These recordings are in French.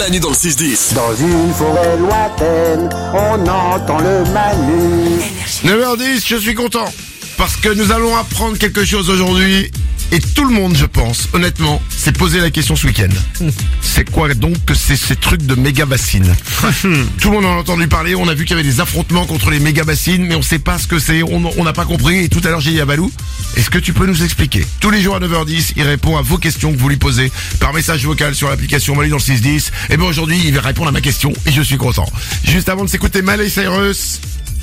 Manu dans le 6-10. Dans une forêt lointaine, on entend le Manu. 9h10, je suis content. Parce que nous allons apprendre quelque chose aujourd'hui. Et tout le monde, je pense, honnêtement, s'est posé la question ce week-end. C'est quoi donc que c'est ces trucs de méga bassines Tout le monde en a entendu parler, on a vu qu'il y avait des affrontements contre les méga bassines, mais on sait pas ce que c'est, on n'a pas compris. Et tout à l'heure, j'ai dit à Balou, est-ce que tu peux nous expliquer Tous les jours à 9h10, il répond à vos questions que vous lui posez par message vocal sur l'application Mali dans le 610. Et bien aujourd'hui, il va répondre à ma question et je suis content. Juste avant de s'écouter Malay Cyrus,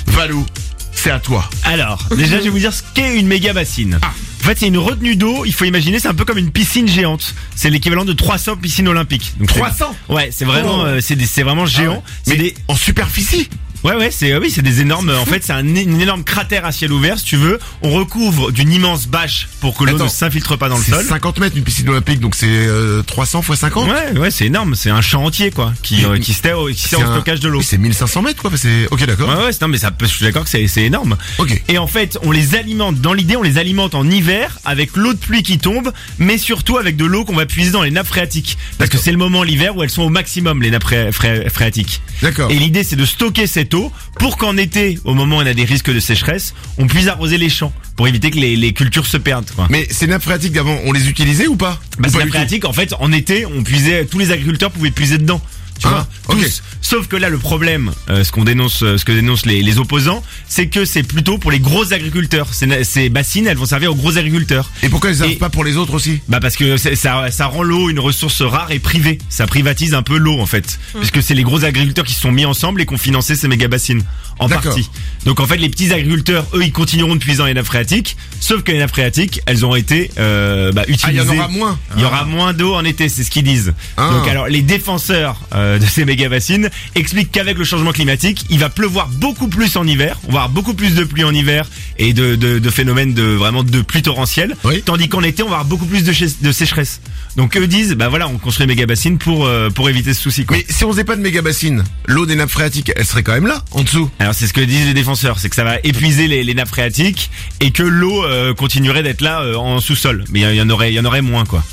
Valou, c'est à toi. Alors, déjà, je vais vous dire ce qu'est une méga bassine. En fait, c'est une retenue d'eau. Il faut imaginer, c'est un peu comme une piscine géante. C'est l'équivalent de 300 piscines olympiques. Donc, c'est- 300? Ouais, c'est vraiment, Oh. euh, c'est des- c'est vraiment géant. C'est Mais des, en superficie ouais, ouais, c'est, euh, oui, c'est des énormes. En fait, c'est un, une énorme cratère à ciel ouvert, si tu veux. On recouvre d'une immense bâche pour que l'eau Attends. ne s'infiltre pas dans le C'est sol. 50 mètres une piscine olympique, donc c'est euh, 300 fois 50 Ouais, ouais, c'est énorme. C'est un champ entier, quoi, qui, euh, qui sert au, qui sert C'est au un- stockage de l'eau. Oui, C'est 1500 mètres quoi, c'est ok d'accord. Ouais, ouais, c'est- non, mais ça peut, je suis d'accord que c'est, c'est énorme. Ok. Et en fait, on les alimente, dans l'idée, on les alimente en hiver avec l'eau de pluie qui tombe, mais surtout avec de l'eau qu'on va puiser dans les nappes phréatiques. Parce que D'accord. c'est le moment l'hiver où elles sont au maximum, les nappes phré- phré- phréatiques. D'accord. Et l'idée, c'est de stocker cette pour qu'en été, au moment où on a des risques de sécheresse, on puisse arroser les champs pour éviter que les, les cultures se perdent, quoi. Mais ces nappes phréatiques d'avant, on les utilisait ou pas? Bah, Ou ces nappes phréatiques, en fait, en été, on puisait, tous les agriculteurs pouvaient puiser dedans. Tu Ah, vois, ok. tous. Sauf que là, le problème, euh, ce qu'on dénonce, euh, ce que dénoncent les, les opposants, c'est que c'est plutôt pour les gros agriculteurs. Ces, bassines, elles vont servir aux gros agriculteurs. Et pourquoi elles servent pas pour les autres aussi? Bah parce que ça, ça rend l'eau une ressource rare et privée. Ça privatise un peu l'eau en fait, puisque c'est les gros agriculteurs qui se sont mis ensemble et qui ont financé ces méga bassines en partie. Donc en fait, les petits agriculteurs, eux, ils continueront de puiser dans les nappes phréatiques, sauf que les nappes phréatiques, elles ont été euh, bah, Ah, il utilisées. y en aura moins. Il y aura moins d'eau en été, c'est ce qu'ils disent. Ah. Donc alors les défenseurs euh, de ces méga bassines expliquent qu'avec le changement climatique, il va pleuvoir beaucoup plus en hiver, on va avoir beaucoup plus de pluie en hiver et de, de, de phénomènes de vraiment de pluie torrentielle, Oui. tandis qu'en été on va avoir beaucoup plus de, de sécheresse. Donc eux disent bah voilà on construit une méga bassine pour euh, pour éviter ce souci. Quoi. Mais si on faisait pas de méga bassines, l'eau des nappes phréatiques, elle serait quand même là, en dessous. Alors c'est ce que disent les défenseurs, c'est que ça va épuiser les, les nappes phréatiques et que l'eau euh, continuerait d'être là euh, en sous-sol. Mais il y, en- il y en aurait il y en aurait moins quoi.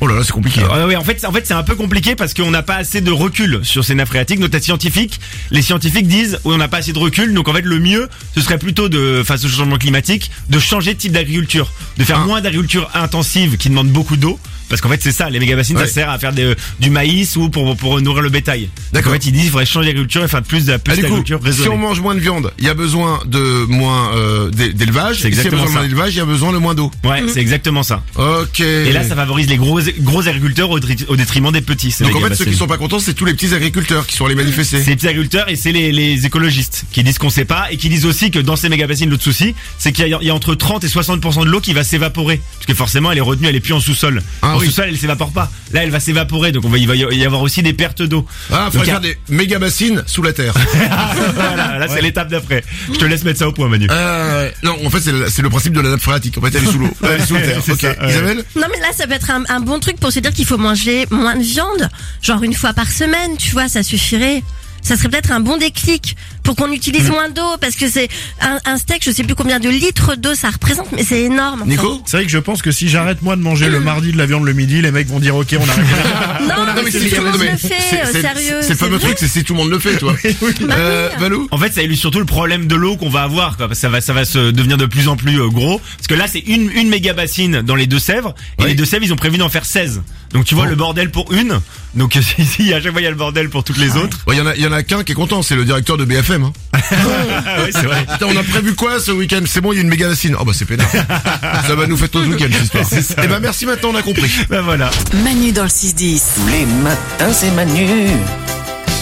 Oh là là, c'est compliqué. Euh, ouais, en fait, en fait, c'est un peu compliqué parce qu'on n'a pas assez de recul sur ces nappes phréatiques. Notamment scientifiques, les scientifiques disent, oui, on n'a pas assez de recul. Donc en fait, le mieux, ce serait plutôt de, face au changement climatique, de changer de type d'agriculture, de faire Ah. moins d'agriculture intensive qui demande beaucoup d'eau. Parce qu'en fait, c'est ça, les méga bassines, Ouais. ça sert à faire des- du maïs ou pour, pour nourrir le bétail. D'accord. en fait, ils disent, il faudrait changer d'agriculture et faire plus de Ah, plus coup, d'agriculture si on mange moins de viande, il y a besoin de moins euh, d'é- d'élevage. C'est Et S'il y a exactement besoin de moins d'élevage, il y a besoin de moins d'eau. Ouais, c'est exactement ça. Ok. Et là, ça favorise les gros, gros agriculteurs au, détriment des petits. Donc en fait, ceux qui sont pas contents, c'est tous les petits agriculteurs qui sont allés manifester. C'est les petits agriculteurs et c'est les, les écologistes qui disent qu'on sait pas et qui disent aussi que dans ces méga bassines, l'autre souci, c'est qu'il y, a- il y a entre 30 et 60% de l'eau qui va s'évaporer. Parce que forcément, elle est retenue, elle est plus en sous-sol. Ah en oui. sous-sol, elle s'évapore pas. Là, elle va s'évaporer, donc on va, il va y avoir aussi des pertes d'eau. Ah, Donc, a- faire des méga bassines sous la terre. voilà, là, c'est l'étape d'après. Je te laisse mettre ça au point, Manu. Euh, non, en fait, c'est le, principe de la nappe phréatique. En fait, elle est sous l'eau. Elle est sous la terre. C'est Ok. ça, ouais. Isabelle? Non mais là ça peut être un, un bon truc pour se dire qu'il faut manger moins de viande, genre une fois par semaine, tu vois, ça suffirait. Ça serait peut-être un bon déclic pour qu'on utilise Mm. moins d'eau parce que c'est un, un steak, je sais plus combien de litres d'eau ça représente, mais c'est énorme. Nico C'est vrai que je pense que si j'arrête moi de manger le mardi de la viande le midi, les mecs vont dire ok on arrête. Non, Non, mais c'est si tout le non, monde mais le fait, c'est- euh, c'est- sérieux. C'est le fameux truc, c'est si tout le monde le fait, toi. Bah Euh, oui. Valou En fait, ça illustre surtout le problème de l'eau qu'on va avoir, quoi. Parce que ça va, ça va se devenir de plus en plus euh, gros. Parce que là, c'est une, une méga bassine dans les Deux-Sèvres. Et Oui. les Deux-Sèvres, ils ont prévu d'en faire 16. Donc tu vois le bordel pour une. Donc ici, à chaque fois, il y a le bordel pour toutes les autres. Il y en a, il y en a qu'un qui est content, c'est le directeur de BFM. Hein. Ah ouais, c'est vrai. Putain, on a prévu quoi ce week-end? C'est bon, il y a une méga. Oh bah c'est pénard. ça va nous faire tout le week-end cette histoire. C'est ça. Eh ben merci, maintenant on a compris. Ben voilà. Manu dans le 6-10. Tous les matins, c'est Manu.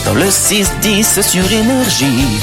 Dans le 6-10 sur Énergie.